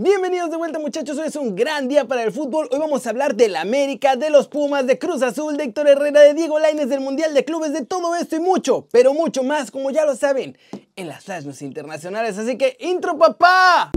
Bienvenidos de vuelta muchachos, hoy es un gran día para el fútbol. Hoy vamos a hablar del América, de los Pumas, de Cruz Azul, de Héctor Herrera, de Diego Laines, del Mundial de Clubes, de todo esto y mucho, pero mucho más, como ya lo saben, en las flashes internacionales. Así que, intro papá.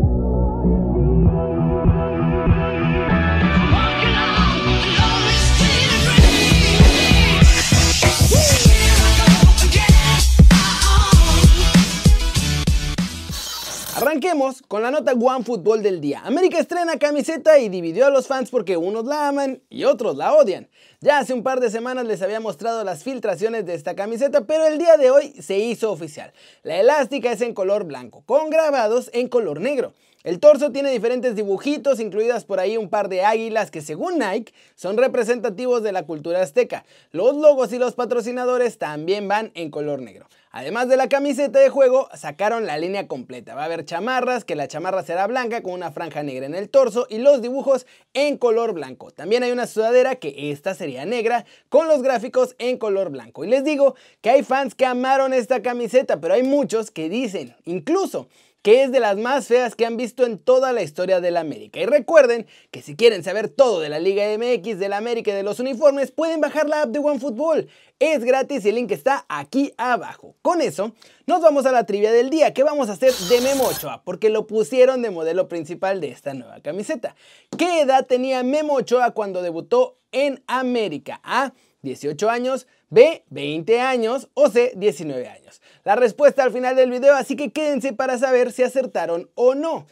Arranquemos con la nota One Fútbol del día. América estrena camiseta y dividió a los fans porque unos la aman y otros la odian. Ya hace un par de semanas les había mostrado las filtraciones de esta camiseta, pero el día de hoy se hizo oficial. La elástica es en color blanco, con grabados en color negro. El torso tiene diferentes dibujitos, incluidas por ahí un par de águilas que según Nike son representativos de la cultura azteca. Los logos y los patrocinadores también van en color negro. Además de la camiseta de juego, sacaron la línea completa. Va a haber chamarras, que la chamarra será blanca con una franja negra en el torso y los dibujos en color blanco. También hay una sudadera que esta sería negra con los gráficos en color blanco. Y les digo que hay fans que amaron esta camiseta, pero hay muchos que dicen, incluso que es de las más feas que han visto en toda la historia de la América. Y recuerden que si quieren saber todo de la Liga MX, de la América y de los uniformes, pueden bajar la app de OneFootball. Es gratis y el link está aquí abajo. Con eso, nos vamos a la trivia del día, que vamos a hacer de Memo Ochoa, porque lo pusieron de modelo principal de esta nueva camiseta. ¿Qué edad tenía Memo Ochoa cuando debutó en América? A. 18 años, B. 20 años o C. 19 años. La respuesta al final del video, así que quédense para saber si acertaron o no.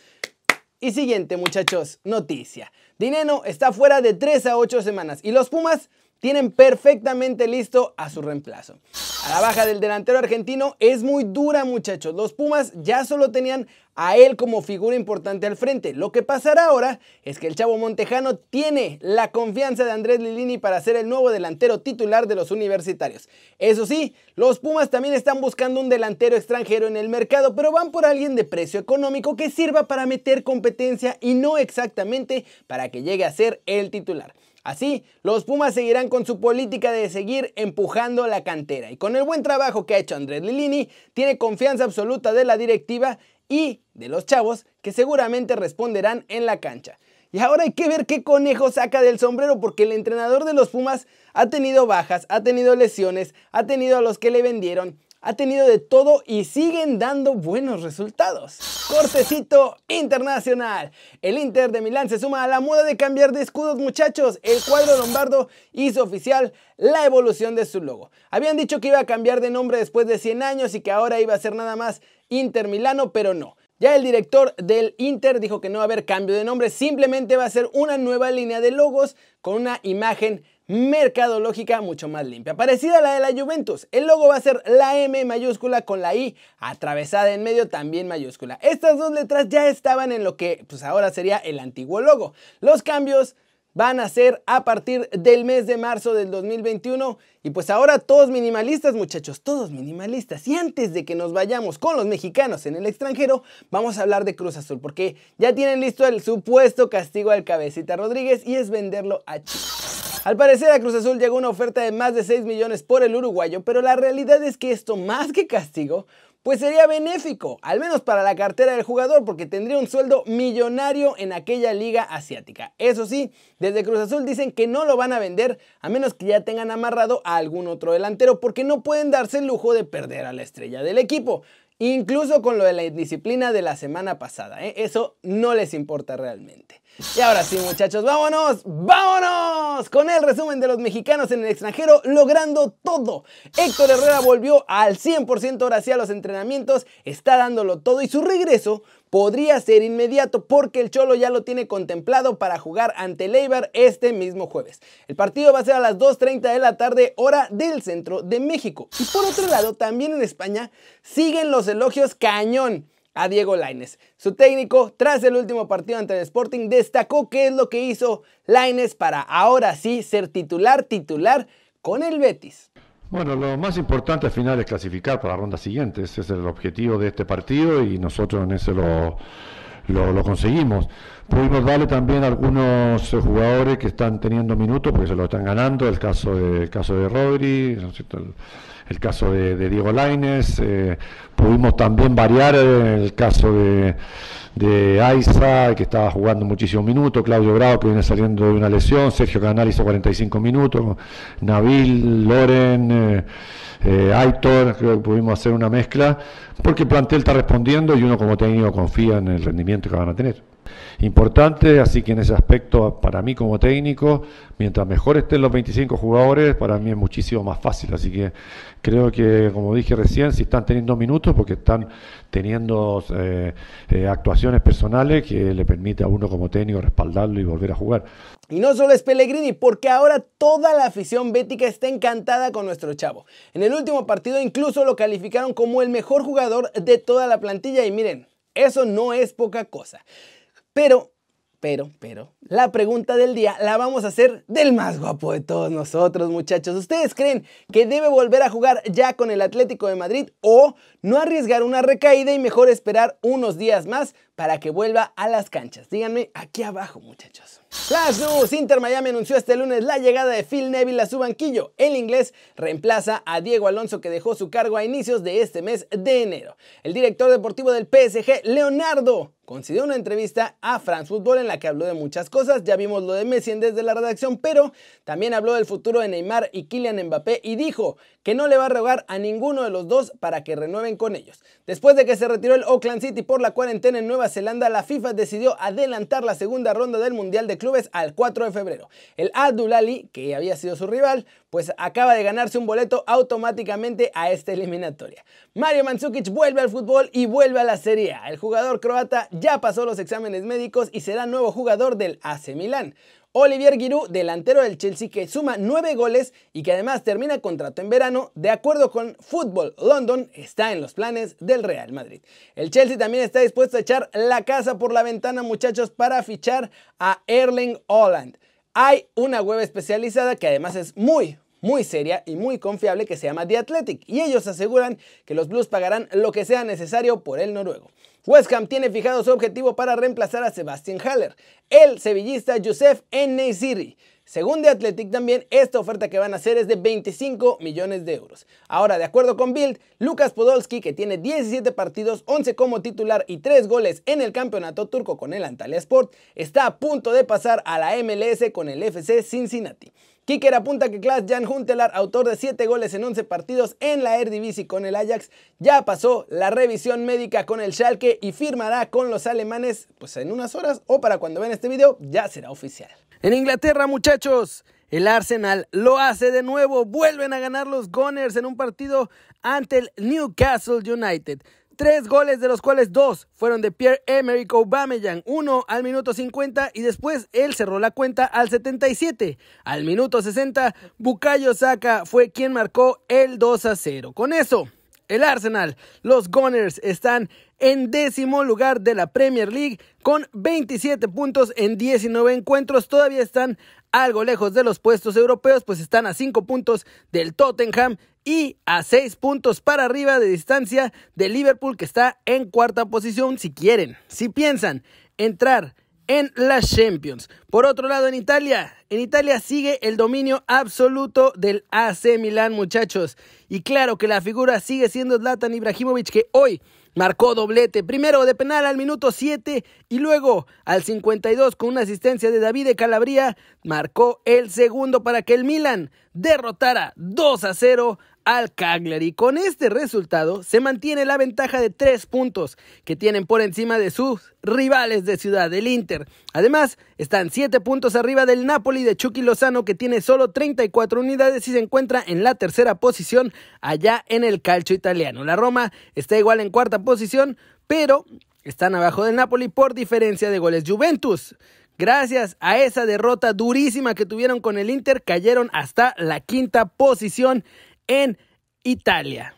Y siguiente muchachos, noticia. Dineno está fuera de 3 a 8 semanas y los Pumas tienen perfectamente listo a su reemplazo. A la baja del delantero argentino es muy dura muchachos. Los Pumas ya solo tenían a él como figura importante al frente. Lo que pasará ahora es que el chavo montejano tiene la confianza de Andrés Lilini para ser el nuevo delantero titular de los universitarios. Eso sí, los Pumas también están buscando un delantero extranjero en el mercado, pero van por alguien de precio económico que sirva para meter competencia y no exactamente para que llegue a ser el titular. Así, los Pumas seguirán con su política de seguir empujando la cantera y con el buen trabajo que ha hecho Andrés Lilini, tiene confianza absoluta de la directiva y de los chavos que seguramente responderán en la cancha. Y ahora hay que ver qué conejo saca del sombrero porque el entrenador de los Pumas ha tenido bajas, ha tenido lesiones, ha tenido a los que le vendieron, ha tenido de todo y siguen dando buenos resultados. Cortecito internacional. El Inter de Milán se suma a la moda de cambiar de escudos muchachos. El cuadro lombardo hizo oficial la evolución de su logo. Habían dicho que iba a cambiar de nombre después de 100 años y que ahora iba a ser nada más Inter Milano, pero no. Ya el director del Inter dijo que no va a haber cambio de nombre, simplemente va a ser una nueva línea de logos con una imagen mercadológica mucho más limpia, parecida a la de la Juventus. El logo va a ser la M mayúscula con la I atravesada en medio también mayúscula. Estas dos letras ya estaban en lo que pues ahora sería el antiguo logo. Los cambios van a ser a partir del mes de marzo del 2021 y pues ahora todos minimalistas muchachos, todos minimalistas. Y antes de que nos vayamos con los mexicanos en el extranjero, vamos a hablar de Cruz Azul porque ya tienen listo el supuesto castigo al cabecita Rodríguez y es venderlo a Chile. Al parecer a Cruz Azul llegó una oferta de más de 6 millones por el uruguayo, pero la realidad es que esto más que castigo, pues sería benéfico, al menos para la cartera del jugador, porque tendría un sueldo millonario en aquella liga asiática. Eso sí, desde Cruz Azul dicen que no lo van a vender a menos que ya tengan amarrado a algún otro delantero, porque no pueden darse el lujo de perder a la estrella del equipo. Incluso con lo de la indisciplina de la semana pasada, ¿eh? eso no les importa realmente. Y ahora sí muchachos, vámonos, vámonos con el resumen de los mexicanos en el extranjero logrando todo. Héctor Herrera volvió al 100% ahora sí a los entrenamientos, está dándolo todo y su regreso podría ser inmediato porque el Cholo ya lo tiene contemplado para jugar ante Leibar este mismo jueves. El partido va a ser a las 2.30 de la tarde hora del centro de México. Y por otro lado, también en España siguen los elogios cañón a Diego Laines. Su técnico, tras el último partido ante el Sporting, destacó qué es lo que hizo Laines para ahora sí ser titular titular con el Betis. Bueno, lo más importante al final es clasificar para la ronda siguiente. Ese es el objetivo de este partido y nosotros en ese lo, lo, conseguimos. Pudimos darle también a algunos jugadores que están teniendo minutos porque se lo están ganando. El caso de, el caso de Rodri, el caso de, Diego Laines, eh, pudimos también variar el caso de, de Aiza, que estaba jugando muchísimos minutos, Claudio Grau, que viene saliendo de una lesión, Sergio Canal hizo 45 minutos, Nabil, Loren, eh, eh, Aitor, creo que pudimos hacer una mezcla, porque el plantel está respondiendo y uno como técnico confía en el rendimiento que van a tener importante, así que en ese aspecto, para mí como técnico, mientras mejor estén los 25 jugadores, para mí es muchísimo más fácil. Así que creo que, como dije recién, si están teniendo minutos, porque están teniendo eh, eh, actuaciones personales que le permite a uno como técnico respaldarlo y volver a jugar. Y no solo es Pellegrini, porque ahora toda la afición bética está encantada con nuestro chavo. En el último partido incluso lo calificaron como el mejor jugador de toda la plantilla y miren, eso no es poca cosa. Pero, pero, pero, la pregunta del día la vamos a hacer del más guapo de todos nosotros, muchachos. ¿Ustedes creen que debe volver a jugar ya con el Atlético de Madrid o no arriesgar una recaída y mejor esperar unos días más para que vuelva a las canchas? Díganme aquí abajo, muchachos. Flash News, Inter Miami anunció este lunes la llegada de Phil Neville a su banquillo. El inglés reemplaza a Diego Alonso que dejó su cargo a inicios de este mes de enero. El director deportivo del PSG, Leonardo, concedió una entrevista a France Football en la que habló de muchas cosas. Ya vimos lo de Messi desde la redacción, pero también habló del futuro de Neymar y Kylian Mbappé y dijo que no le va a rogar a ninguno de los dos para que renueven con ellos. Después de que se retiró el Oakland City por la cuarentena en Nueva Zelanda, la FIFA decidió adelantar la segunda ronda del Mundial de Clubes al 4 de febrero. El Abdulali, que había sido su rival, pues acaba de ganarse un boleto automáticamente a esta eliminatoria. Mario Mandzukic vuelve al fútbol y vuelve a la Serie A. El jugador croata ya pasó los exámenes médicos y será nuevo jugador del AC Milán. Olivier Giroud, delantero del Chelsea que suma 9 goles y que además termina contrato en verano, de acuerdo con Football London, está en los planes del Real Madrid. El Chelsea también está dispuesto a echar la casa por la ventana, muchachos, para fichar a Erling Haaland. Hay una web especializada que además es muy, muy seria y muy confiable que se llama The Athletic y ellos aseguran que los Blues pagarán lo que sea necesario por el noruego. West Ham tiene fijado su objetivo para reemplazar a Sebastian Haller, el sevillista Youssef Neysiri. Según The Athletic también, esta oferta que van a hacer es de 25 millones de euros. Ahora, de acuerdo con Bild, Lucas Podolski, que tiene 17 partidos, 11 como titular y 3 goles en el campeonato turco con el Antalya Sport, está a punto de pasar a la MLS con el FC Cincinnati. Kicker apunta que Klaas Jan Huntelaar, autor de 7 goles en 11 partidos en la Eredivisie con el Ajax, ya pasó la revisión médica con el Schalke y firmará con los alemanes pues en unas horas o para cuando ven este video ya será oficial. En Inglaterra, muchachos, el Arsenal lo hace de nuevo. Vuelven a ganar los Gunners en un partido ante el Newcastle United. Tres goles, de los cuales dos fueron de Pierre-Emerick Aubameyang, uno al minuto 50 y después él cerró la cuenta al 77. Al minuto 60, Bukayo Saka fue quien marcó el 2 a 0. Con eso, el Arsenal, los Gunners están en décimo lugar de la Premier League con 27 puntos en 19 encuentros. Todavía están algo lejos de los puestos europeos, pues están a 5 puntos del Tottenham y a 6 puntos para arriba de distancia de Liverpool que está en cuarta posición si quieren, si piensan entrar en las Champions. Por otro lado, en Italia, en Italia sigue el dominio absoluto del AC Milán, muchachos. Y claro que la figura sigue siendo Zlatan Ibrahimovic, que hoy marcó doblete, primero de penal al minuto 7 y luego al 52 con una asistencia de David de Calabria, marcó el segundo para que el Milan derrotara 2 a 0 al Cagliari. Con este resultado se mantiene la ventaja de tres puntos que tienen por encima de sus rivales de ciudad, del Inter. Además, están siete puntos arriba del Napoli de Chucky Lozano que tiene solo 34 unidades y se encuentra en la tercera posición allá en el calcio italiano. La Roma está igual en cuarta posición, pero están abajo del Napoli por diferencia de goles. Juventus Gracias a esa derrota durísima que tuvieron con el Inter, cayeron hasta la quinta posición en Italia.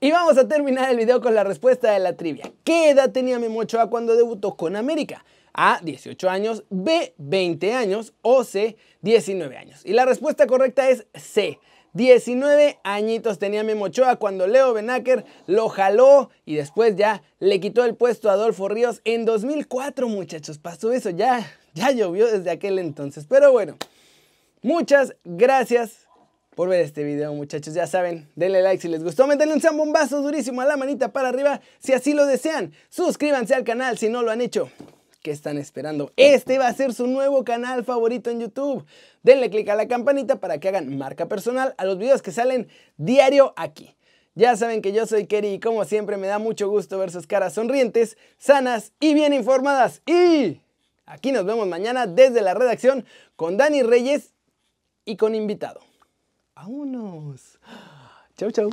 Y vamos a terminar el video con la respuesta de la trivia. ¿Qué edad tenía Memo Ochoa cuando debutó con América? A 18 años, B 20 años o C 19 años. Y la respuesta correcta es C. 19 añitos tenía Memo Ochoa cuando Leo Benaker lo jaló y después ya le quitó el puesto a Adolfo Ríos en 2004, muchachos. Pasó eso, ya, ya llovió desde aquel entonces. Pero bueno, muchas gracias por ver este video, muchachos. Ya saben, denle like si les gustó, métanle un zambombazo durísimo a la manita para arriba si así lo desean. Suscríbanse al canal si no lo han hecho. ¿Qué están esperando? Este va a ser su nuevo canal favorito en YouTube. Denle click a la campanita para que hagan marca personal a los videos que salen diario aquí. Ya saben que yo soy Kerry y como siempre me da mucho gusto ver sus caras sonrientes, sanas y bien informadas. Y aquí nos vemos mañana desde la redacción con Dani Reyes y con invitado. ¡Vámonos! Chau, chau.